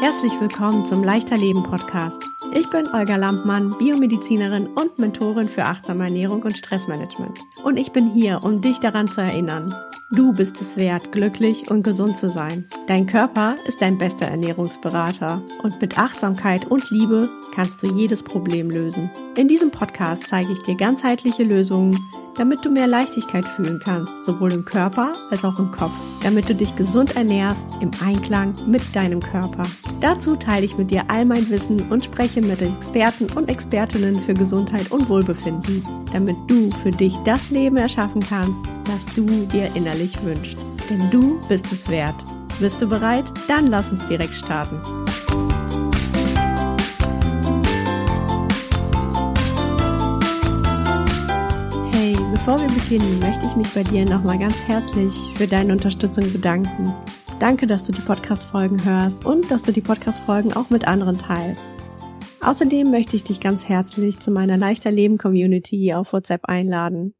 Herzlich willkommen zum Leichter Leben Podcast. Ich bin Olga Lampmann, Biomedizinerin und Mentorin für achtsame Ernährung und Stressmanagement. Und ich bin hier, um dich daran zu erinnern. Du bist es wert, glücklich und gesund zu sein. Dein Körper ist dein bester Ernährungsberater. Und mit Achtsamkeit und Liebe kannst du jedes Problem lösen. In diesem Podcast zeige ich dir ganzheitliche Lösungen, damit du mehr Leichtigkeit fühlen kannst, sowohl im Körper als auch im Kopf, damit du dich gesund ernährst im Einklang mit deinem Körper. Dazu teile ich mit dir all mein Wissen und spreche mit Experten und Expertinnen für Gesundheit und Wohlbefinden, damit du für dich das Leben erschaffen kannst, das du dir innerlich wünschst. Denn du bist es wert. Bist du bereit? Dann lass uns direkt starten. Bevor wir beginnen, möchte ich mich bei dir nochmal ganz herzlich für deine Unterstützung bedanken. Danke, dass du die Podcast-Folgen hörst und dass du die Podcast-Folgen auch mit anderen teilst. Außerdem möchte ich dich ganz herzlich zu meiner Leichter Leben Community auf WhatsApp einladen.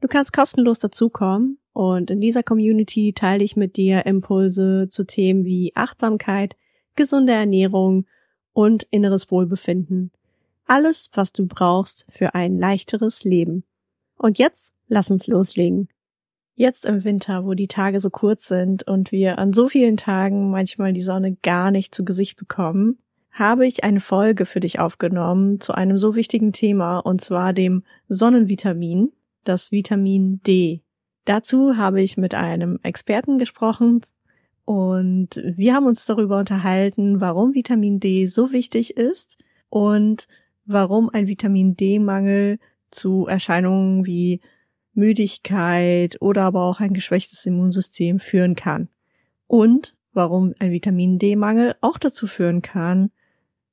Du kannst kostenlos dazukommen und in dieser Community teile ich mit dir Impulse zu Themen wie Achtsamkeit, gesunde Ernährung und inneres Wohlbefinden. Alles, was du brauchst für ein leichteres Leben. Und jetzt lass uns loslegen. Jetzt im Winter, wo die Tage so kurz sind und wir an so vielen Tagen manchmal die Sonne gar nicht zu Gesicht bekommen, habe ich eine Folge für dich aufgenommen zu einem so wichtigen Thema und zwar dem Sonnenvitamin, das Vitamin D. Dazu habe ich mit einem Experten gesprochen und wir haben uns darüber unterhalten, warum Vitamin D so wichtig ist und warum ein Vitamin D-Mangel zu Erscheinungen wie Müdigkeit oder aber auch ein geschwächtes Immunsystem führen kann. Und warum ein Vitamin D-Mangel auch dazu führen kann,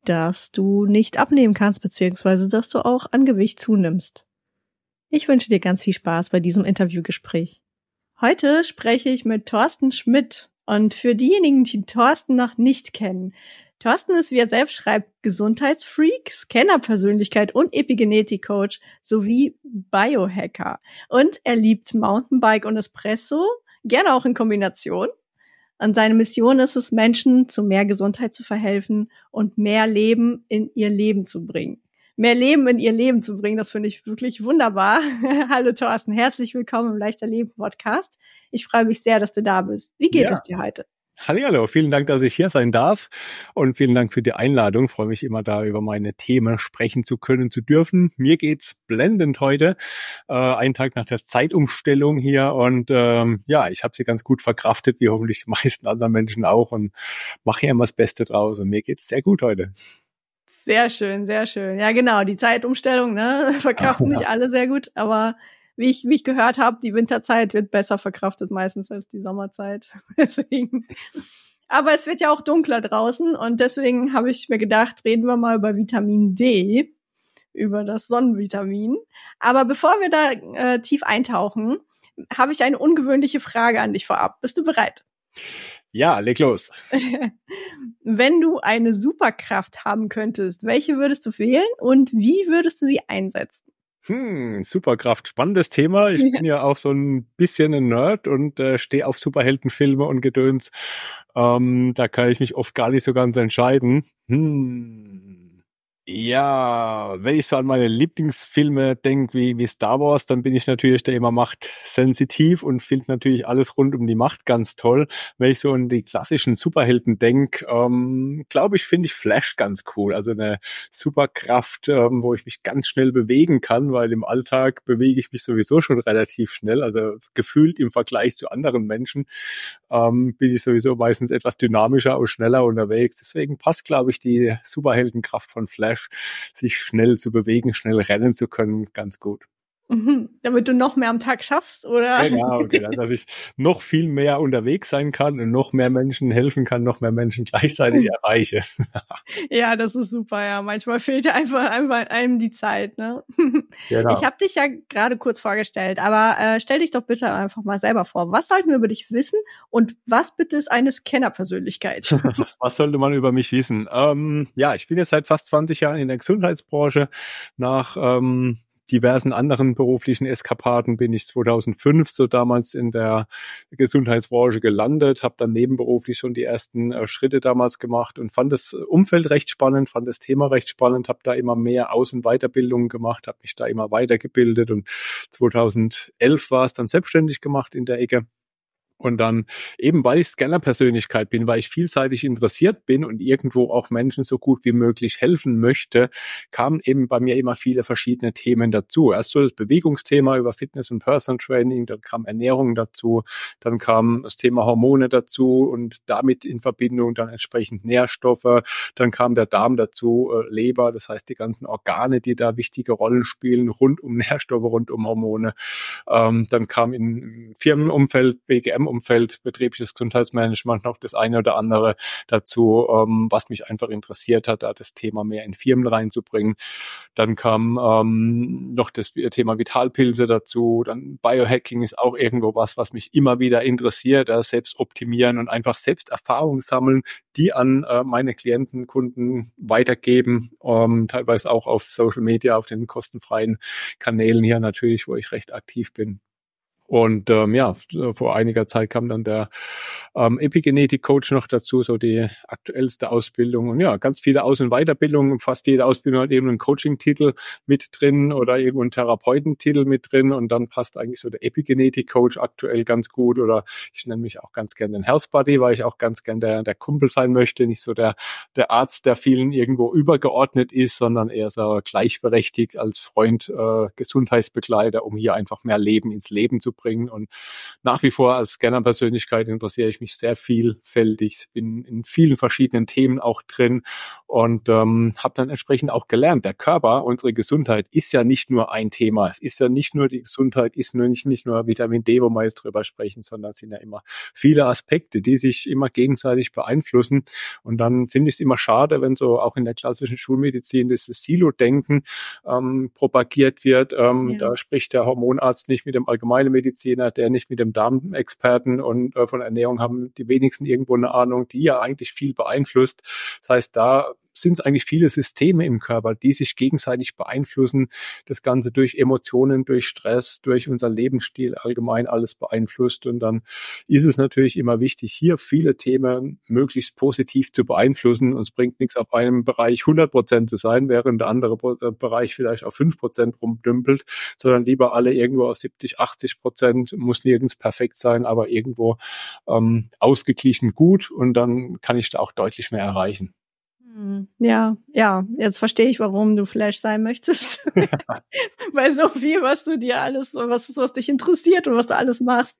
dass du nicht abnehmen kannst, beziehungsweise dass du auch an Gewicht zunimmst. Ich wünsche dir ganz viel Spaß bei diesem Interviewgespräch. Heute spreche ich mit Thorsten Schmidt. Und für diejenigen, die Thorsten noch nicht kennen, Thorsten ist, wie er selbst schreibt, Gesundheitsfreak, Scannerpersönlichkeit und Epigenetik-Coach sowie Biohacker. Und er liebt Mountainbike und Espresso, gerne auch in Kombination. Und seine Mission ist es, Menschen zu mehr Gesundheit zu verhelfen und mehr Leben in ihr Leben zu bringen. Mehr Leben in ihr Leben zu bringen, das finde ich wirklich wunderbar. Hallo Thorsten, herzlich willkommen im Leichter Leben Podcast. Ich freue mich sehr, dass du da bist. Wie geht ja. es dir heute? Hallo, vielen Dank, dass ich hier sein darf und vielen Dank für die Einladung. Ich freue mich immer da über meine Themen sprechen zu können, zu dürfen. Mir geht's blendend heute, äh, einen Tag nach der Zeitumstellung hier und ähm, ja, ich habe sie ganz gut verkraftet, wie hoffentlich die meisten anderen Menschen auch und mache hier immer das Beste draus und mir geht's sehr gut heute. Sehr schön, sehr schön. Ja, genau, die Zeitumstellung, ne, verkraften Ach, ja. nicht alle sehr gut, aber wie ich, wie ich gehört habe, die Winterzeit wird besser verkraftet meistens als die Sommerzeit. deswegen. Aber es wird ja auch dunkler draußen und deswegen habe ich mir gedacht, reden wir mal über Vitamin D, über das Sonnenvitamin. Aber bevor wir da äh, tief eintauchen, habe ich eine ungewöhnliche Frage an dich vorab. Bist du bereit? Ja, leg los. Wenn du eine Superkraft haben könntest, welche würdest du wählen und wie würdest du sie einsetzen? Hm, Superkraft, spannendes Thema. Ich ja. bin ja auch so ein bisschen ein Nerd und äh, stehe auf Superheldenfilme und Gedöns. Ähm, da kann ich mich oft gar nicht so ganz entscheiden. Hm. Ja, wenn ich so an meine Lieblingsfilme denke, wie, wie Star Wars, dann bin ich natürlich der immer machtsensitiv und finde natürlich alles rund um die Macht ganz toll. Wenn ich so an die klassischen Superhelden denke, ähm, glaube ich, finde ich Flash ganz cool. Also eine Superkraft, ähm, wo ich mich ganz schnell bewegen kann, weil im Alltag bewege ich mich sowieso schon relativ schnell. Also gefühlt im Vergleich zu anderen Menschen ähm, bin ich sowieso meistens etwas dynamischer und schneller unterwegs. Deswegen passt, glaube ich, die Superheldenkraft von Flash Flash, sich schnell zu bewegen, schnell rennen zu können, ganz gut. Mhm. Damit du noch mehr am Tag schaffst, oder? Genau, genau, dass ich noch viel mehr unterwegs sein kann und noch mehr Menschen helfen kann, noch mehr Menschen gleichzeitig erreiche. ja, das ist super, ja. Manchmal fehlt ja einfach, einfach einem die Zeit, ne? Genau. Ich habe dich ja gerade kurz vorgestellt, aber äh, stell dich doch bitte einfach mal selber vor. Was sollten wir über dich wissen und was bitte ist eine Scanner-Persönlichkeit? was sollte man über mich wissen? Ähm, ja, ich bin jetzt seit fast 20 Jahren in der Gesundheitsbranche. Nach ähm, diversen anderen beruflichen Eskapaden bin ich 2005 so damals in der Gesundheitsbranche gelandet, habe dann nebenberuflich schon die ersten äh, Schritte damals gemacht und fand das Umfeld recht spannend, fand das Thema recht spannend, habe da immer mehr Aus- und Weiterbildungen gemacht, habe mich da immer weitergebildet und 2011 war es dann selbstständig gemacht in der Ecke und dann eben, weil ich Scanner-Persönlichkeit bin, weil ich vielseitig interessiert bin und irgendwo auch Menschen so gut wie möglich helfen möchte, kamen eben bei mir immer viele verschiedene Themen dazu. Erst so das Bewegungsthema über Fitness und Personal Training, dann kam Ernährung dazu, dann kam das Thema Hormone dazu und damit in Verbindung dann entsprechend Nährstoffe, dann kam der Darm dazu, äh, Leber, das heißt die ganzen Organe, die da wichtige Rollen spielen, rund um Nährstoffe, rund um Hormone. Ähm, dann kam im Firmenumfeld BGM Umfeld, betriebliches Gesundheitsmanagement noch das eine oder andere dazu, ähm, was mich einfach interessiert hat, da das Thema mehr in Firmen reinzubringen. Dann kam ähm, noch das Thema Vitalpilze dazu. Dann Biohacking ist auch irgendwo was, was mich immer wieder interessiert, da selbst optimieren und einfach selbst Erfahrungen sammeln, die an äh, meine Klienten, Kunden weitergeben, ähm, teilweise auch auf Social Media, auf den kostenfreien Kanälen hier natürlich, wo ich recht aktiv bin. Und ähm, ja, vor einiger Zeit kam dann der ähm, Epigenetik-Coach noch dazu, so die aktuellste Ausbildung. Und ja, ganz viele Aus- und Weiterbildungen. Fast jede Ausbildung hat eben einen Coaching-Titel mit drin oder irgendwo einen Therapeutentitel mit drin. Und dann passt eigentlich so der Epigenetik-Coach aktuell ganz gut. Oder ich nenne mich auch ganz gern den Health Buddy, weil ich auch ganz gern der, der Kumpel sein möchte. Nicht so der, der Arzt, der vielen irgendwo übergeordnet ist, sondern eher so gleichberechtigt als Freund, äh, Gesundheitsbegleiter, um hier einfach mehr Leben ins Leben zu bringen. Und nach wie vor als Scanner-Persönlichkeit interessiere ich mich sehr vielfältig, bin in vielen verschiedenen Themen auch drin und ähm, habe dann entsprechend auch gelernt, der Körper, unsere Gesundheit ist ja nicht nur ein Thema. Es ist ja nicht nur die Gesundheit, ist nur nicht, nicht nur Vitamin D, wo wir jetzt drüber sprechen, sondern es sind ja immer viele Aspekte, die sich immer gegenseitig beeinflussen. Und dann finde ich es immer schade, wenn so auch in der klassischen Schulmedizin dieses Silo-Denken ähm, propagiert wird. Ähm, ja. Da spricht der Hormonarzt nicht mit dem allgemeinen Mediziner, der nicht mit dem Darmexperten und äh, von Ernährung haben die wenigsten irgendwo eine Ahnung, die ja eigentlich viel beeinflusst. Das heißt, da sind es eigentlich viele Systeme im Körper, die sich gegenseitig beeinflussen. Das Ganze durch Emotionen, durch Stress, durch unser Lebensstil allgemein alles beeinflusst. Und dann ist es natürlich immer wichtig, hier viele Themen möglichst positiv zu beeinflussen. Und es bringt nichts, auf einem Bereich 100 Prozent zu sein, während der andere äh, Bereich vielleicht auf 5 Prozent rumdümpelt, sondern lieber alle irgendwo auf 70, 80 Prozent, muss nirgends perfekt sein, aber irgendwo ähm, ausgeglichen gut. Und dann kann ich da auch deutlich mehr erreichen. Hm, ja, ja, jetzt verstehe ich, warum du Flash sein möchtest. Weil so viel, was du dir alles, was, was dich interessiert und was du alles machst,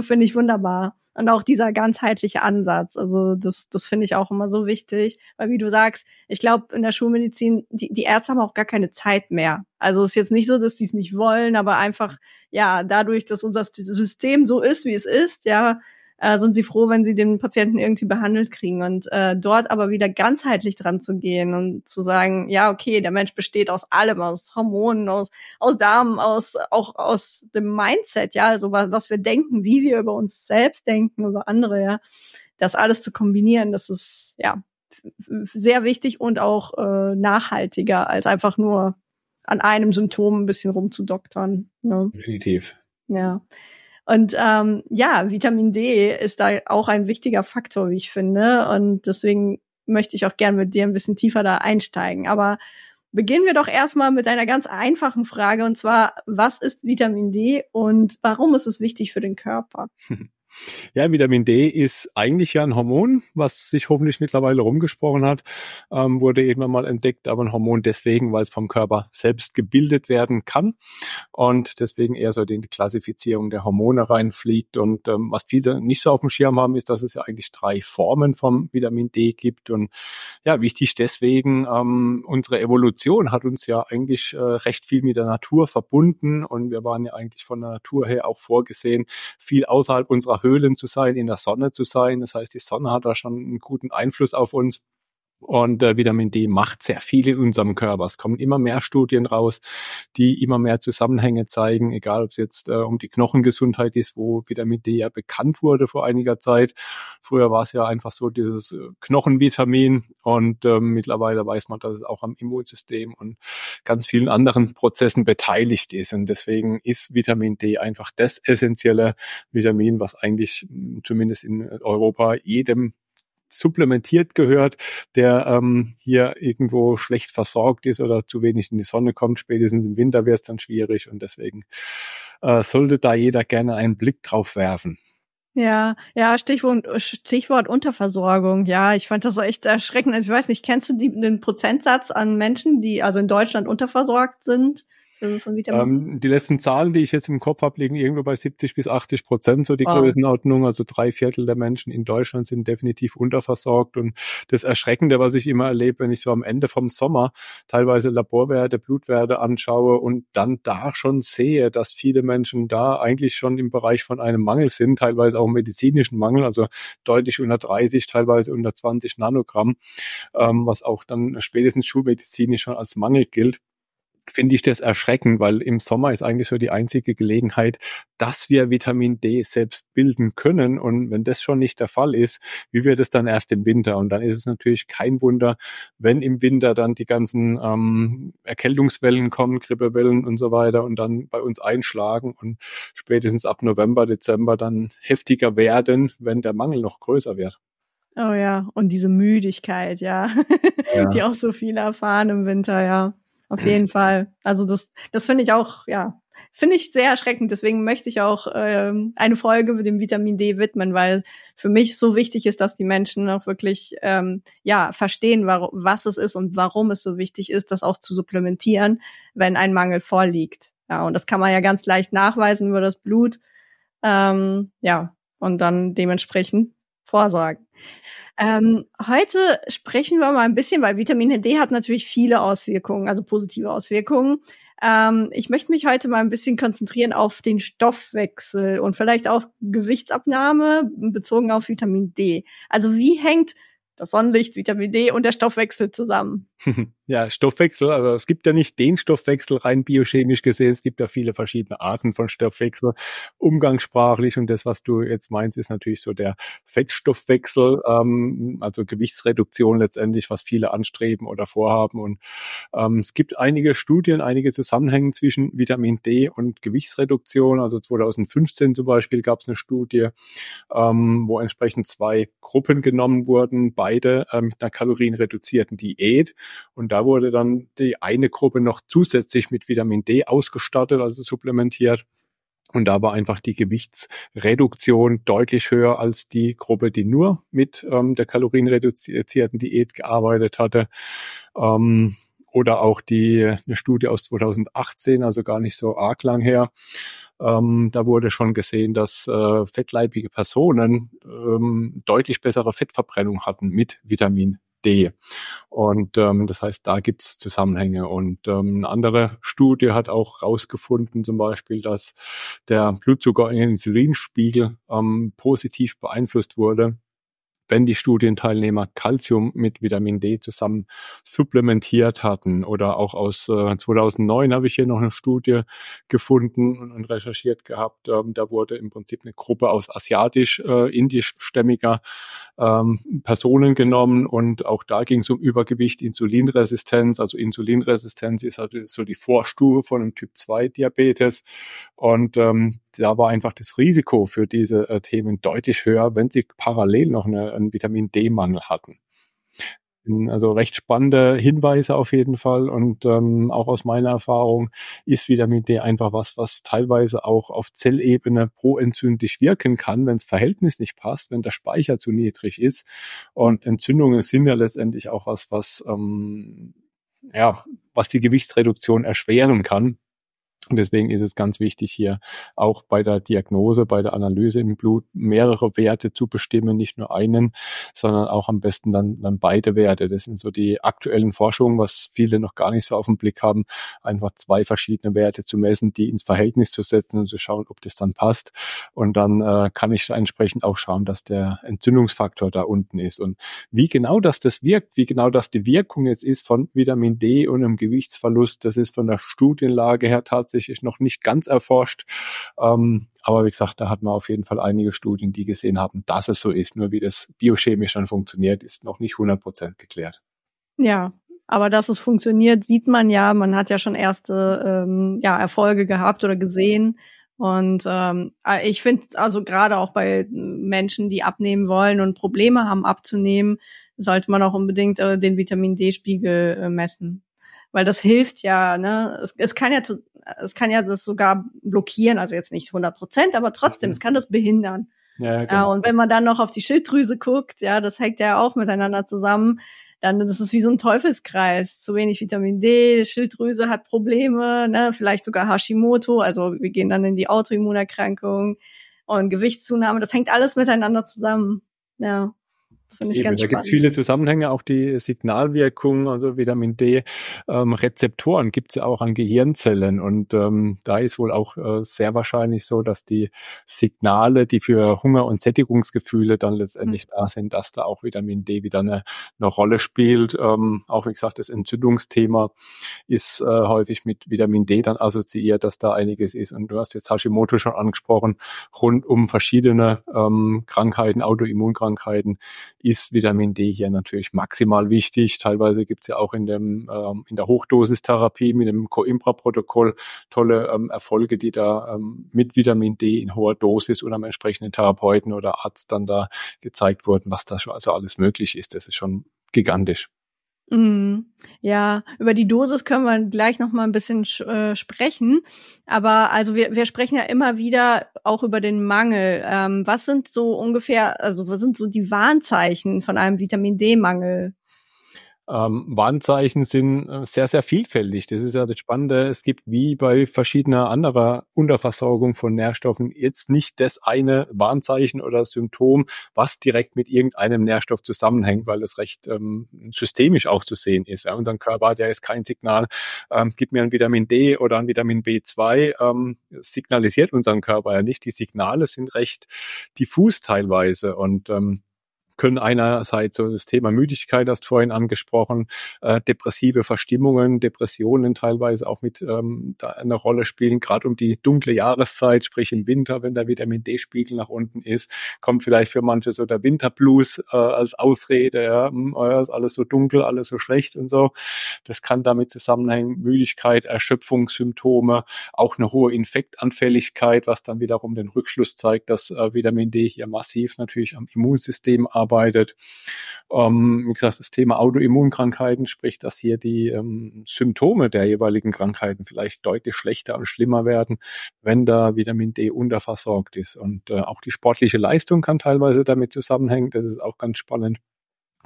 finde ich wunderbar. Und auch dieser ganzheitliche Ansatz, also das, das finde ich auch immer so wichtig, weil wie du sagst, ich glaube in der Schulmedizin, die, die Ärzte haben auch gar keine Zeit mehr. Also es ist jetzt nicht so, dass die es nicht wollen, aber einfach, ja, dadurch, dass unser System so ist, wie es ist, ja, äh, sind sie froh, wenn sie den Patienten irgendwie behandelt kriegen. Und äh, dort aber wieder ganzheitlich dran zu gehen und zu sagen, ja, okay, der Mensch besteht aus allem, aus Hormonen, aus, aus Darm, aus, auch aus dem Mindset, ja, also was, was wir denken, wie wir über uns selbst denken, über andere, ja. Das alles zu kombinieren, das ist, ja, sehr wichtig und auch äh, nachhaltiger, als einfach nur an einem Symptom ein bisschen rumzudoktern. Ne? Definitiv. Ja. Und ähm, ja, Vitamin D ist da auch ein wichtiger Faktor, wie ich finde. Und deswegen möchte ich auch gerne mit dir ein bisschen tiefer da einsteigen. Aber beginnen wir doch erstmal mit einer ganz einfachen Frage. Und zwar, was ist Vitamin D und warum ist es wichtig für den Körper? Ja, Vitamin D ist eigentlich ja ein Hormon, was sich hoffentlich mittlerweile rumgesprochen hat, ähm, wurde eben einmal entdeckt, aber ein Hormon deswegen, weil es vom Körper selbst gebildet werden kann und deswegen eher so in die Klassifizierung der Hormone reinfliegt. Und ähm, was viele nicht so auf dem Schirm haben, ist, dass es ja eigentlich drei Formen vom Vitamin D gibt. Und ja, wichtig deswegen, ähm, unsere Evolution hat uns ja eigentlich äh, recht viel mit der Natur verbunden und wir waren ja eigentlich von der Natur her auch vorgesehen, viel außerhalb unserer Höhlen zu sein, in der Sonne zu sein. Das heißt, die Sonne hat da schon einen guten Einfluss auf uns. Und äh, Vitamin D macht sehr viel in unserem Körper. Es kommen immer mehr Studien raus, die immer mehr Zusammenhänge zeigen, egal ob es jetzt äh, um die Knochengesundheit ist, wo Vitamin D ja bekannt wurde vor einiger Zeit. Früher war es ja einfach so dieses äh, Knochenvitamin und äh, mittlerweile weiß man, dass es auch am Immunsystem und ganz vielen anderen Prozessen beteiligt ist. Und deswegen ist Vitamin D einfach das essentielle Vitamin, was eigentlich zumindest in Europa jedem supplementiert gehört, der ähm, hier irgendwo schlecht versorgt ist oder zu wenig in die Sonne kommt. Spätestens im Winter wäre es dann schwierig und deswegen äh, sollte da jeder gerne einen Blick drauf werfen. Ja, ja, Stichwort, Stichwort Unterversorgung. Ja, ich fand das echt erschreckend. Also ich weiß nicht, kennst du die, den Prozentsatz an Menschen, die also in Deutschland unterversorgt sind? Von Ähm, die letzten Zahlen, die ich jetzt im Kopf habe, liegen irgendwo bei 70 bis 80 Prozent, so die wow. Größenordnung. Also drei Viertel der Menschen in Deutschland sind definitiv unterversorgt. Und das Erschreckende, was ich immer erlebe, wenn ich so am Ende vom Sommer teilweise Laborwerte, Blutwerte anschaue und dann da schon sehe, dass viele Menschen da eigentlich schon im Bereich von einem Mangel sind, teilweise auch medizinischen Mangel, also deutlich unter 30, teilweise unter 20 Nanogramm, ähm, was auch dann spätestens schulmedizinisch schon als Mangel gilt finde ich das erschreckend, weil im Sommer ist eigentlich so die einzige Gelegenheit, dass wir Vitamin D selbst bilden können. Und wenn das schon nicht der Fall ist, wie wird es dann erst im Winter? Und dann ist es natürlich kein Wunder, wenn im Winter dann die ganzen ähm, Erkältungswellen kommen, Grippewellen und so weiter und dann bei uns einschlagen und spätestens ab November, Dezember dann heftiger werden, wenn der Mangel noch größer wird. Oh ja, und diese Müdigkeit, ja, ja. die auch so viele erfahren im Winter, ja. Auf jeden Fall. Also das, das finde ich auch, ja, finde ich sehr erschreckend. Deswegen möchte ich auch ähm, eine Folge mit dem Vitamin D widmen, weil für mich so wichtig ist, dass die Menschen auch wirklich ähm, ja verstehen, warum, was es ist und warum es so wichtig ist, das auch zu supplementieren, wenn ein Mangel vorliegt. Ja, und das kann man ja ganz leicht nachweisen über das Blut. Ähm, ja, und dann dementsprechend vorsorgen. Ähm, heute sprechen wir mal ein bisschen, weil Vitamin D hat natürlich viele Auswirkungen, also positive Auswirkungen. Ähm, ich möchte mich heute mal ein bisschen konzentrieren auf den Stoffwechsel und vielleicht auch Gewichtsabnahme bezogen auf Vitamin D. Also wie hängt das Sonnenlicht, Vitamin D und der Stoffwechsel zusammen. Ja, Stoffwechsel, also es gibt ja nicht den Stoffwechsel rein biochemisch gesehen, es gibt ja viele verschiedene Arten von Stoffwechsel, umgangssprachlich und das, was du jetzt meinst, ist natürlich so der Fettstoffwechsel, ähm, also Gewichtsreduktion letztendlich, was viele anstreben oder vorhaben. Und ähm, es gibt einige Studien, einige Zusammenhänge zwischen Vitamin D und Gewichtsreduktion, also 2015 zum Beispiel gab es eine Studie, ähm, wo entsprechend zwei Gruppen genommen wurden, beide äh, mit einer kalorienreduzierten Diät. Und da wurde dann die eine Gruppe noch zusätzlich mit Vitamin D ausgestattet, also supplementiert. Und da war einfach die Gewichtsreduktion deutlich höher als die Gruppe, die nur mit ähm, der kalorienreduzierten Diät gearbeitet hatte. Ähm, oder auch die eine Studie aus 2018, also gar nicht so arg lang her. Ähm, da wurde schon gesehen, dass äh, fettleibige Personen ähm, deutlich bessere Fettverbrennung hatten mit Vitamin D. Und ähm, das heißt, da gibt's Zusammenhänge. Und ähm, eine andere Studie hat auch rausgefunden, zum Beispiel, dass der Blutzucker- und Insulinspiegel ähm, positiv beeinflusst wurde wenn die Studienteilnehmer Calcium mit Vitamin D zusammen supplementiert hatten. Oder auch aus äh, 2009 habe ich hier noch eine Studie gefunden und, und recherchiert gehabt. Ähm, da wurde im Prinzip eine Gruppe aus asiatisch-indischstämmiger äh, ähm, Personen genommen und auch da ging es um Übergewicht, Insulinresistenz. Also Insulinresistenz ist also so die Vorstufe von einem Typ-2-Diabetes. Und ähm, da war einfach das Risiko für diese äh, Themen deutlich höher, wenn sie parallel noch eine, einen Vitamin D-Mangel hatten. Also recht spannende Hinweise auf jeden Fall und ähm, auch aus meiner Erfahrung ist Vitamin D einfach was, was teilweise auch auf Zellebene proentzündlich wirken kann, wenn das Verhältnis nicht passt, wenn der Speicher zu niedrig ist. Und Entzündungen sind ja letztendlich auch was, was ähm, ja, was die Gewichtsreduktion erschweren kann. Und deswegen ist es ganz wichtig, hier auch bei der Diagnose, bei der Analyse im Blut mehrere Werte zu bestimmen, nicht nur einen, sondern auch am besten dann, dann beide Werte. Das sind so die aktuellen Forschungen, was viele noch gar nicht so auf den Blick haben, einfach zwei verschiedene Werte zu messen, die ins Verhältnis zu setzen und zu schauen, ob das dann passt. Und dann äh, kann ich entsprechend auch schauen, dass der Entzündungsfaktor da unten ist. Und wie genau das das wirkt, wie genau das die Wirkung jetzt ist von Vitamin D und einem Gewichtsverlust, das ist von der Studienlage her tatsächlich tatsächlich noch nicht ganz erforscht. Ähm, aber wie gesagt, da hat man auf jeden Fall einige Studien, die gesehen haben, dass es so ist. Nur wie das biochemisch dann funktioniert, ist noch nicht 100 Prozent geklärt. Ja, aber dass es funktioniert, sieht man ja. Man hat ja schon erste ähm, ja, Erfolge gehabt oder gesehen. Und ähm, äh, ich finde, also gerade auch bei Menschen, die abnehmen wollen und Probleme haben abzunehmen, sollte man auch unbedingt äh, den Vitamin D-Spiegel äh, messen. Weil das hilft ja, ne? Es, es kann ja zu, es kann ja das sogar blockieren, also jetzt nicht 100 Prozent, aber trotzdem, es kann das behindern. Ja, genau. ja, und wenn man dann noch auf die Schilddrüse guckt, ja, das hängt ja auch miteinander zusammen, dann das ist wie so ein Teufelskreis. Zu wenig Vitamin D, Schilddrüse hat Probleme, ne, vielleicht sogar Hashimoto, also wir gehen dann in die Autoimmunerkrankung und Gewichtszunahme, das hängt alles miteinander zusammen. Ja. Finde ich Eben, ganz da gibt es viele Zusammenhänge, auch die Signalwirkung, also Vitamin D. Ähm, Rezeptoren gibt es ja auch an Gehirnzellen und ähm, da ist wohl auch äh, sehr wahrscheinlich so, dass die Signale, die für Hunger und Sättigungsgefühle dann letztendlich mhm. da sind, dass da auch Vitamin D wieder eine, eine Rolle spielt. Ähm, auch wie gesagt, das Entzündungsthema ist äh, häufig mit Vitamin D dann assoziiert, dass da einiges ist. Und du hast jetzt Hashimoto schon angesprochen, rund um verschiedene ähm, Krankheiten, Autoimmunkrankheiten ist Vitamin D hier natürlich maximal wichtig. Teilweise gibt es ja auch in, dem, ähm, in der Hochdosistherapie mit dem Coimbra-Protokoll tolle ähm, Erfolge, die da ähm, mit Vitamin D in hoher Dosis oder am entsprechenden Therapeuten oder Arzt dann da gezeigt wurden, was da schon also alles möglich ist. Das ist schon gigantisch. Mm, ja, über die Dosis können wir gleich noch mal ein bisschen äh, sprechen. Aber also wir, wir sprechen ja immer wieder auch über den Mangel. Ähm, was sind so ungefähr, also was sind so die Warnzeichen von einem Vitamin D-Mangel? Ähm, Warnzeichen sind äh, sehr, sehr vielfältig. Das ist ja das Spannende. Es gibt wie bei verschiedener anderer Unterversorgung von Nährstoffen jetzt nicht das eine Warnzeichen oder Symptom, was direkt mit irgendeinem Nährstoff zusammenhängt, weil das recht ähm, systemisch auch zu sehen ist. Ja, unser Körper hat ja jetzt kein Signal, ähm, gib mir ein Vitamin D oder ein Vitamin B2, ähm, signalisiert unseren Körper ja nicht. Die Signale sind recht diffus teilweise und ähm, können einerseits so das Thema Müdigkeit, hast vorhin angesprochen, äh, depressive Verstimmungen, Depressionen teilweise auch mit ähm, da eine Rolle spielen, gerade um die dunkle Jahreszeit, sprich im Winter, wenn der Vitamin D-Spiegel nach unten ist, kommt vielleicht für manche so der Winterblues äh, als Ausrede, ja, ja, ist alles so dunkel, alles so schlecht und so. Das kann damit zusammenhängen, Müdigkeit, Erschöpfungssymptome, auch eine hohe Infektanfälligkeit, was dann wiederum den Rückschluss zeigt, dass äh, Vitamin D hier massiv natürlich am Immunsystem arbeitet arbeitet. Ähm, wie gesagt, das Thema Autoimmunkrankheiten spricht, dass hier die ähm, Symptome der jeweiligen Krankheiten vielleicht deutlich schlechter und schlimmer werden, wenn da Vitamin D unterversorgt ist. Und äh, auch die sportliche Leistung kann teilweise damit zusammenhängen. Das ist auch ganz spannend.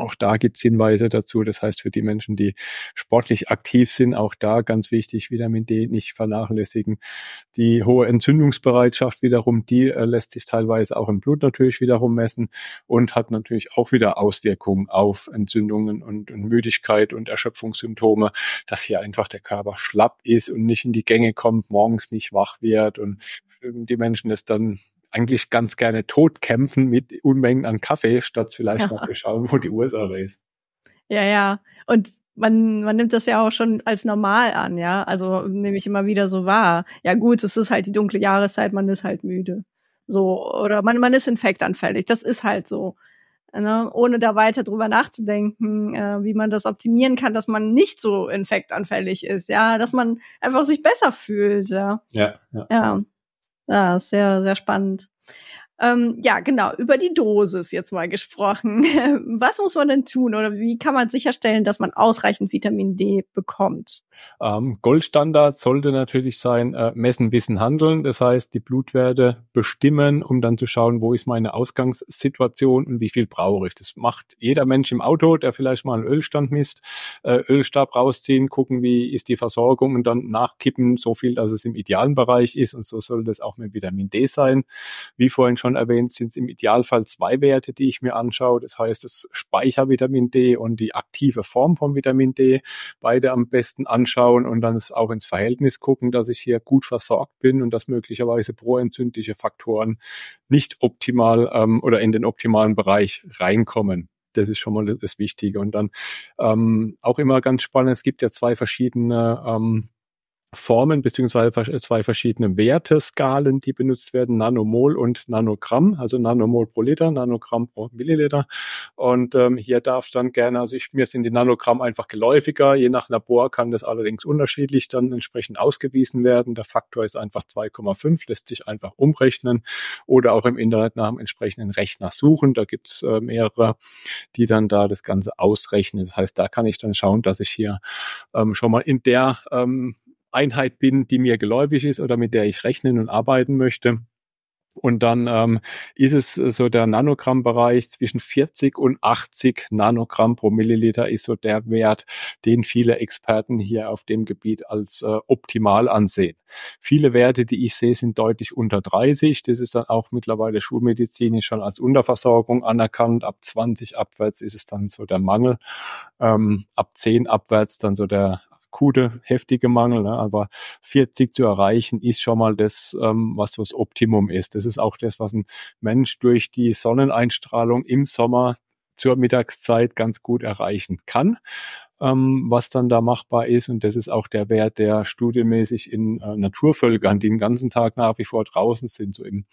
Auch da gibt's Hinweise dazu. Das heißt, für die Menschen, die sportlich aktiv sind, auch da ganz wichtig, Vitamin D nicht vernachlässigen. Die hohe Entzündungsbereitschaft wiederum, die äh, lässt sich teilweise auch im Blut natürlich wiederum messen und hat natürlich auch wieder Auswirkungen auf Entzündungen und, und Müdigkeit und Erschöpfungssymptome, dass hier einfach der Körper schlapp ist und nicht in die Gänge kommt, morgens nicht wach wird und die Menschen es dann eigentlich ganz gerne tot kämpfen mit Unmengen an Kaffee, statt vielleicht ja. mal zu schauen, wo die Ursache ist. Ja, ja. Und man, man nimmt das ja auch schon als normal an, ja. Also nehme ich immer wieder so wahr. Ja gut, es ist halt die dunkle Jahreszeit, man ist halt müde. So, oder man, man ist infektanfällig. Das ist halt so. Ne? Ohne da weiter drüber nachzudenken, äh, wie man das optimieren kann, dass man nicht so infektanfällig ist, ja, dass man einfach sich besser fühlt, ja. Ja, ja. ja. Ja, sehr, sehr spannend. Ähm, ja, genau, über die Dosis jetzt mal gesprochen. Was muss man denn tun oder wie kann man sicherstellen, dass man ausreichend Vitamin D bekommt? Ähm, Goldstandard sollte natürlich sein, äh, messen, wissen, handeln. Das heißt, die Blutwerte bestimmen, um dann zu schauen, wo ist meine Ausgangssituation und wie viel brauche ich. Das macht jeder Mensch im Auto, der vielleicht mal einen Ölstand misst, äh, Ölstab rausziehen, gucken, wie ist die Versorgung und dann nachkippen, so viel, dass es im idealen Bereich ist. Und so soll das auch mit Vitamin D sein. Wie vorhin schon erwähnt, sind es im Idealfall zwei Werte, die ich mir anschaue. Das heißt, das Speichervitamin D und die aktive Form von Vitamin D. Beide am besten anschauen anschauen und dann auch ins Verhältnis gucken, dass ich hier gut versorgt bin und dass möglicherweise proentzündliche Faktoren nicht optimal ähm, oder in den optimalen Bereich reinkommen. Das ist schon mal das Wichtige. Und dann ähm, auch immer ganz spannend, es gibt ja zwei verschiedene ähm, Formen beziehungsweise zwei verschiedene Werteskalen, die benutzt werden, Nanomol und Nanogramm, also Nanomol pro Liter, Nanogramm pro Milliliter. Und ähm, hier darf dann gerne, also ich, mir sind die Nanogramm einfach geläufiger, je nach Labor kann das allerdings unterschiedlich dann entsprechend ausgewiesen werden. Der Faktor ist einfach 2,5, lässt sich einfach umrechnen oder auch im Internet nach einem entsprechenden Rechner suchen. Da gibt's äh, mehrere, die dann da das Ganze ausrechnen. Das heißt, da kann ich dann schauen, dass ich hier ähm, schon mal in der ähm, Einheit bin, die mir geläufig ist oder mit der ich rechnen und arbeiten möchte. Und dann ähm, ist es so der Nanogrammbereich zwischen 40 und 80 Nanogramm pro Milliliter ist so der Wert, den viele Experten hier auf dem Gebiet als äh, optimal ansehen. Viele Werte, die ich sehe, sind deutlich unter 30. Das ist dann auch mittlerweile schulmedizinisch schon als Unterversorgung anerkannt. Ab 20 abwärts ist es dann so der Mangel. Ähm, ab 10 abwärts dann so der akute, heftige Mangel, ne? aber 40 zu erreichen ist schon mal das, ähm, was das Optimum ist. Das ist auch das, was ein Mensch durch die Sonneneinstrahlung im Sommer zur Mittagszeit ganz gut erreichen kann ähm, was dann da machbar ist. Und das ist auch der Wert, der studienmäßig in äh, Naturvölkern, die den ganzen Tag nach wie vor draußen sind, so im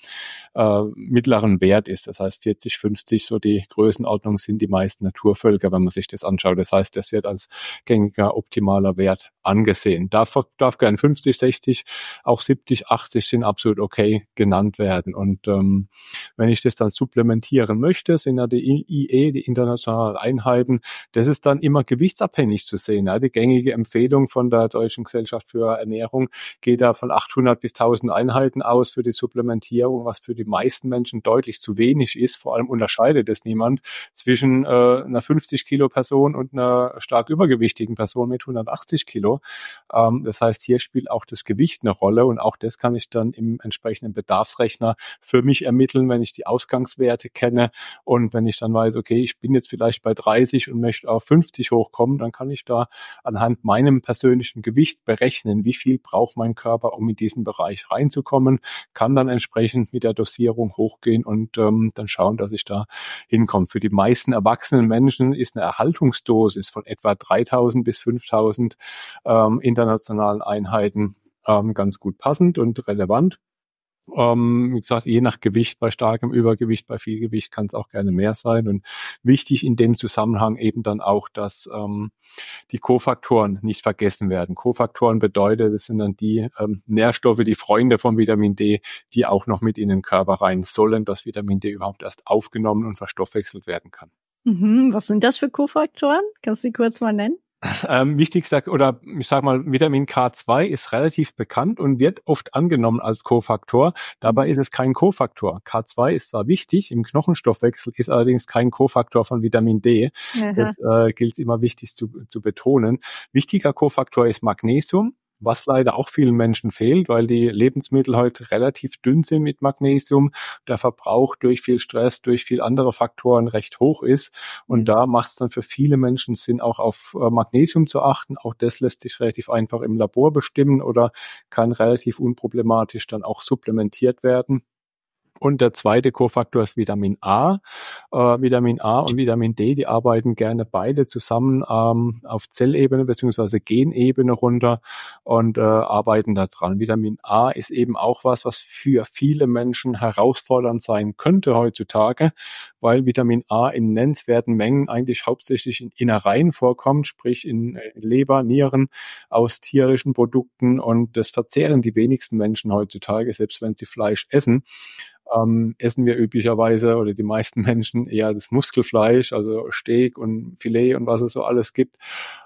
äh, mittleren Wert ist. Das heißt 40, 50, so die Größenordnung sind die meisten Naturvölker, wenn man sich das anschaut. Das heißt, das wird als gängiger optimaler Wert angesehen. Darf, darf gern 50, 60, auch 70, 80 sind absolut okay genannt werden. Und ähm, wenn ich das dann supplementieren möchte, sind ja die IE, die internationalen Einheiten, das ist dann immer gewichtsabhängig zu sehen. Ja. Die gängige Empfehlung von der Deutschen Gesellschaft für Ernährung geht da von 800 bis 1000 Einheiten aus für die Supplementierung, was für die meisten Menschen deutlich zu wenig ist. Vor allem unterscheidet es niemand zwischen äh, einer 50 Kilo Person und einer stark übergewichtigen Person mit 180 Kilo. Ähm, das heißt, hier spielt auch das Gewicht eine Rolle und auch das kann ich dann im entsprechenden Bedarfsrechner für mich ermitteln, wenn ich die Ausgangswerte kenne und wenn ich dann weiß, okay, ich bin jetzt vielleicht bei 30 und möchte auf 50 hochkommen, dann kann ich da anhand meinem persönlichen Gewicht berechnen, wie viel braucht mein Körper, um in diesen Bereich reinzukommen, kann dann entsprechend mit der Dosierung hochgehen und ähm, dann schauen, dass ich da hinkomme. Für die meisten erwachsenen Menschen ist eine Erhaltungsdosis von etwa 3000 bis 5000 ähm, internationalen Einheiten ähm, ganz gut passend und relevant. Ähm, wie gesagt, je nach Gewicht, bei starkem Übergewicht, bei viel Gewicht kann es auch gerne mehr sein. Und wichtig in dem Zusammenhang eben dann auch, dass ähm, die Kofaktoren nicht vergessen werden. Kofaktoren bedeutet, das sind dann die ähm, Nährstoffe, die Freunde von Vitamin D, die auch noch mit in den Körper rein sollen, dass Vitamin D überhaupt erst aufgenommen und verstoffwechselt werden kann. Mhm, was sind das für Kofaktoren? Kannst du sie kurz mal nennen? Ähm, wichtigster oder ich sag mal, Vitamin K2 ist relativ bekannt und wird oft angenommen als Kofaktor. Dabei ist es kein Kofaktor. K2 ist zwar wichtig im Knochenstoffwechsel, ist allerdings kein Kofaktor von Vitamin D. Aha. Das äh, gilt immer wichtig zu, zu betonen. Wichtiger Kofaktor ist Magnesium was leider auch vielen Menschen fehlt, weil die Lebensmittel heute relativ dünn sind mit Magnesium, der Verbrauch durch viel Stress, durch viel andere Faktoren recht hoch ist. Und mhm. da macht es dann für viele Menschen Sinn, auch auf äh, Magnesium zu achten. Auch das lässt sich relativ einfach im Labor bestimmen oder kann relativ unproblematisch dann auch supplementiert werden. Und der zweite Kofaktor ist Vitamin A. Äh, Vitamin A und Vitamin D, die arbeiten gerne beide zusammen ähm, auf Zellebene beziehungsweise Genebene runter und äh, arbeiten da dran. Vitamin A ist eben auch was, was für viele Menschen herausfordernd sein könnte heutzutage, weil Vitamin A in nennenswerten Mengen eigentlich hauptsächlich in Innereien vorkommt, sprich in äh, Leber, Nieren aus tierischen Produkten und das verzehren die wenigsten Menschen heutzutage, selbst wenn sie Fleisch essen ähm, essen wir üblicherweise oder die meisten Menschen eher das Muskelfleisch, also Steak und Filet und was es so alles gibt.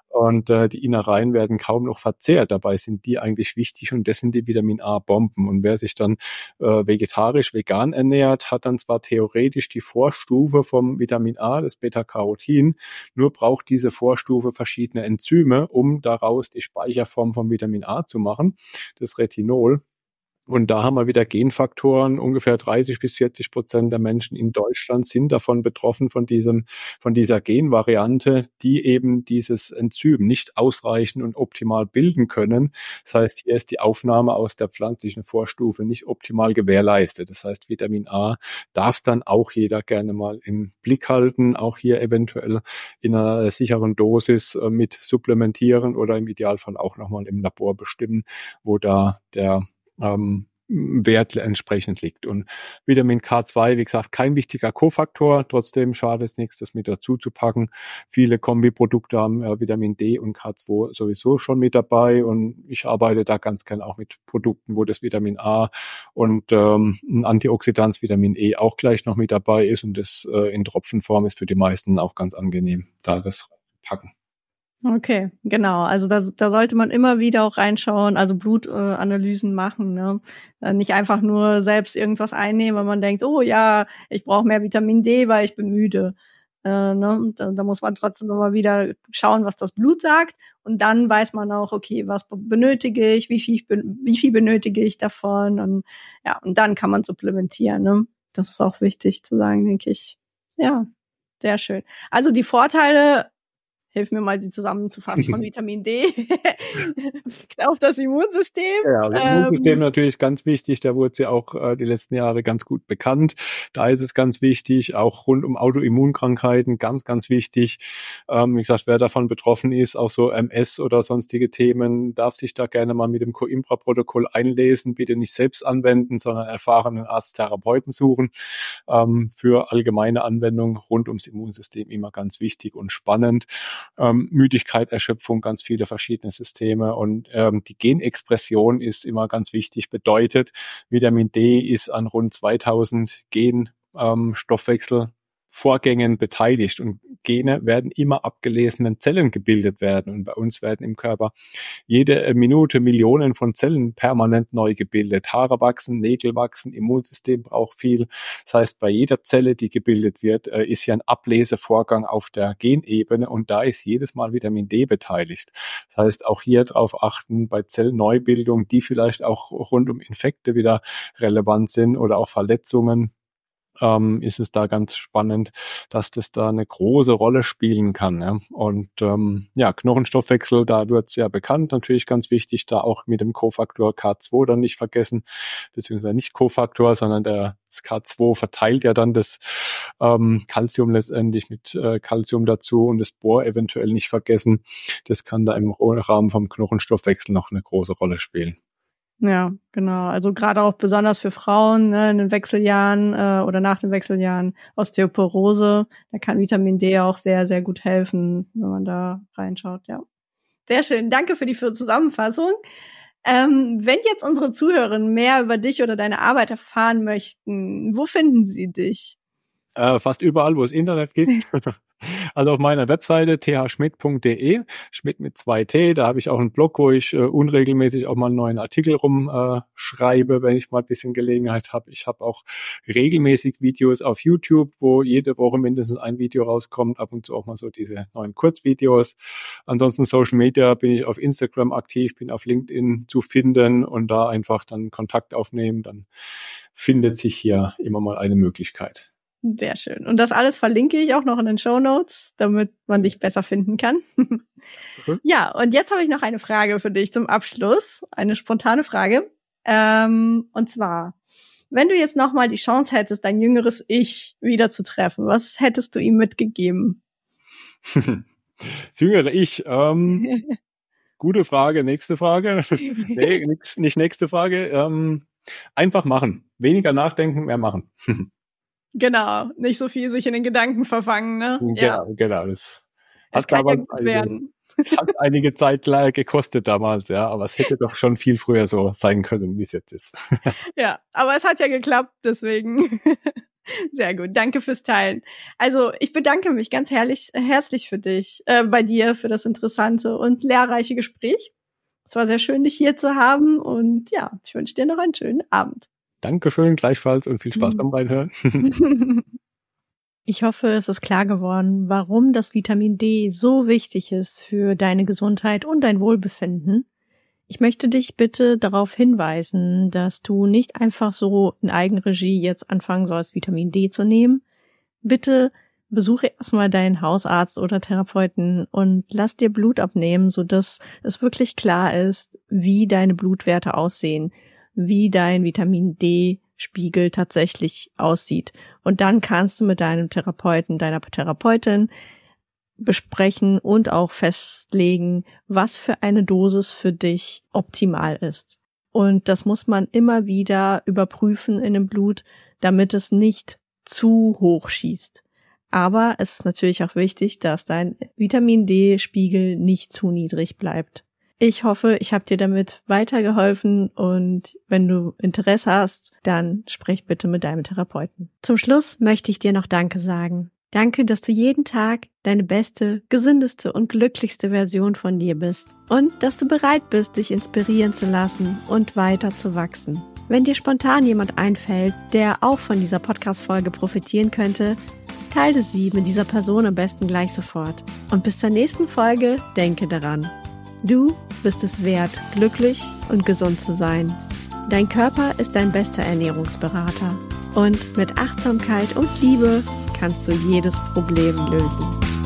und äh, die Innereien werden kaum noch verzehrt. Dabei sind die eigentlich wichtig und das sind die Vitamin A-Bomben. Und wer sich dann äh, vegetarisch, vegan ernährt, hat dann zwar theoretisch die Vorstufe vom Vitamin A, das Beta-Carotin, nur braucht diese Vorstufe verschiedene Enzyme, um daraus die Speicherform vom Vitamin A zu machen, das Retinol. Und da haben wir wieder Genfaktoren. Ungefähr 30 bis 40 Prozent der Menschen in Deutschland sind davon betroffen von diesem, von dieser Genvariante, die eben dieses Enzym nicht ausreichend und optimal bilden können. Das heißt, hier ist die Aufnahme aus der pflanzlichen Vorstufe nicht optimal gewährleistet. Das heißt, Vitamin A darf dann auch jeder gerne mal im Blick halten, auch hier eventuell in einer sicheren Dosis äh, mit supplementieren oder im Idealfall auch nochmal im Labor bestimmen, wo da der ähm, Wert entsprechend liegt. Und Vitamin K2, wie gesagt, kein wichtiger Kofaktor. Trotzdem schade es nichts, das mit dazu zu packen. Viele Kombiprodukte haben äh, Vitamin D und K2 sowieso schon mit dabei. Und ich arbeite da ganz gern auch mit Produkten, wo das Vitamin A und ähm, ein Antioxidant Vitamin E auch gleich noch mit dabei ist. Und das äh, in Tropfenform ist für die meisten auch ganz angenehm, da das packen. Okay, genau. Also da, da sollte man immer wieder auch reinschauen, also Blutanalysen äh, machen. Ne? Äh, nicht einfach nur selbst irgendwas einnehmen, wenn man denkt, oh ja, ich brauche mehr Vitamin D, weil ich bin müde. Äh, ne? da, da muss man trotzdem immer wieder schauen, was das Blut sagt. Und dann weiß man auch, okay, was benötige ich, wie viel, wie viel benötige ich davon. Und ja, und dann kann man supplementieren. Ne? Das ist auch wichtig zu sagen, denke ich. Ja, sehr schön. Also die Vorteile hilf mir mal, sie zusammenzufassen, von Vitamin D auf das Immunsystem. Ja, das ähm, Immunsystem natürlich ganz wichtig, da wurde sie auch äh, die letzten Jahre ganz gut bekannt. Da ist es ganz wichtig, auch rund um Autoimmunkrankheiten ganz, ganz wichtig. Ähm, wie gesagt, wer davon betroffen ist, auch so MS oder sonstige Themen, darf sich da gerne mal mit dem Coimbra-Protokoll einlesen, bitte nicht selbst anwenden, sondern erfahrenen Arzt-Therapeuten suchen. Ähm, für allgemeine Anwendung rund ums Immunsystem immer ganz wichtig und spannend ähm, Müdigkeit, Erschöpfung, ganz viele verschiedene Systeme. Und ähm, die Genexpression ist immer ganz wichtig, bedeutet, Vitamin D ist an rund 2000 Genstoffwechsel ähm, Vorgängen beteiligt und Gene werden immer abgelesenen Zellen gebildet werden und bei uns werden im Körper jede Minute Millionen von Zellen permanent neu gebildet. Haare wachsen, Nägel wachsen, Immunsystem braucht viel. Das heißt, bei jeder Zelle, die gebildet wird, äh, ist hier ein Ablesevorgang auf der Genebene und da ist jedes Mal Vitamin D beteiligt. Das heißt, auch hier darauf achten bei Zellneubildung, die vielleicht auch rund um Infekte wieder relevant sind oder auch Verletzungen ähm, ist es da ganz spannend, dass das da eine große Rolle spielen kann. Ja? Und ähm, ja, Knochenstoffwechsel, da wird es ja bekannt, natürlich ganz wichtig, da auch mit dem Kofaktor K2 dann nicht vergessen, beziehungsweise nicht Kofaktor, sondern der das K2 verteilt ja dann das ähm, Calcium letztendlich mit äh, Calcium dazu und das Bohr eventuell nicht vergessen. Das kann da im Rahmen vom Knochenstoffwechsel noch eine große Rolle spielen. Ja, genau. Also gerade auch besonders für Frauen ne, in den Wechseljahren äh, oder nach den Wechseljahren Osteoporose, da kann Vitamin D auch sehr, sehr gut helfen, wenn man da reinschaut. Ja, sehr schön. Danke für die Zusammenfassung. Ähm, wenn jetzt unsere Zuhörerinnen mehr über dich oder deine Arbeit erfahren möchten, wo finden sie dich? Äh, fast überall, wo es Internet gibt. Also auf meiner Webseite thschmidt.de, Schmidt mit zwei T, da habe ich auch einen Blog, wo ich äh, unregelmäßig auch mal einen neuen Artikel rumschreibe, äh, wenn ich mal ein bisschen Gelegenheit habe. Ich habe auch regelmäßig Videos auf YouTube, wo jede Woche mindestens ein Video rauskommt, ab und zu auch mal so diese neuen Kurzvideos. Ansonsten Social Media bin ich auf Instagram aktiv, bin auf LinkedIn zu finden und da einfach dann Kontakt aufnehmen, dann findet sich hier immer mal eine Möglichkeit. Sehr schön. Und das alles verlinke ich auch noch in den Show Notes, damit man dich besser finden kann. okay. Ja, und jetzt habe ich noch eine Frage für dich zum Abschluss. Eine spontane Frage. Ähm, und zwar, wenn du jetzt nochmal die Chance hättest, dein jüngeres Ich wieder zu treffen, was hättest du ihm mitgegeben? das jüngere Ich, ähm, gute Frage, nächste Frage. nee, nix, nicht nächste Frage. Ähm, einfach machen. Weniger nachdenken, mehr machen. Genau, nicht so viel sich in den Gedanken verfangen, ne? Genau, ja. genau. Das es hat aber ja werden. Es hat einige Zeit gekostet damals, ja, aber es hätte doch schon viel früher so sein können, wie es jetzt ist. ja, aber es hat ja geklappt, deswegen. Sehr gut, danke fürs Teilen. Also ich bedanke mich ganz herrlich, herzlich für dich, äh, bei dir, für das interessante und lehrreiche Gespräch. Es war sehr schön, dich hier zu haben und ja, ich wünsche dir noch einen schönen Abend. Dankeschön, gleichfalls und viel Spaß mhm. beim Reinhören. ich hoffe, es ist klar geworden, warum das Vitamin D so wichtig ist für deine Gesundheit und dein Wohlbefinden. Ich möchte dich bitte darauf hinweisen, dass du nicht einfach so in Eigenregie jetzt anfangen sollst, Vitamin D zu nehmen. Bitte besuche erstmal deinen Hausarzt oder Therapeuten und lass dir Blut abnehmen, sodass es wirklich klar ist, wie deine Blutwerte aussehen, wie dein Vitamin D Spiegel tatsächlich aussieht. Und dann kannst du mit deinem Therapeuten, deiner Therapeutin besprechen und auch festlegen, was für eine Dosis für dich optimal ist. Und das muss man immer wieder überprüfen in dem Blut, damit es nicht zu hoch schießt. Aber es ist natürlich auch wichtig, dass dein Vitamin D-Spiegel nicht zu niedrig bleibt. Ich hoffe, ich habe dir damit weitergeholfen und wenn du Interesse hast, dann sprich bitte mit deinem Therapeuten. Zum Schluss möchte ich dir noch Danke sagen. Danke, dass du jeden Tag deine beste, gesündeste und glücklichste Version von dir bist und dass du bereit bist, dich inspirieren zu lassen und weiter zu wachsen. Wenn dir spontan jemand einfällt, der auch von dieser Podcast-Folge profitieren könnte, teile sie mit dieser Person am besten gleich sofort. Und bis zur nächsten Folge denke daran. Du bist es wert, glücklich und gesund zu sein. Dein Körper ist dein bester Ernährungsberater. Und mit Achtsamkeit und Liebe kannst du jedes Problem lösen.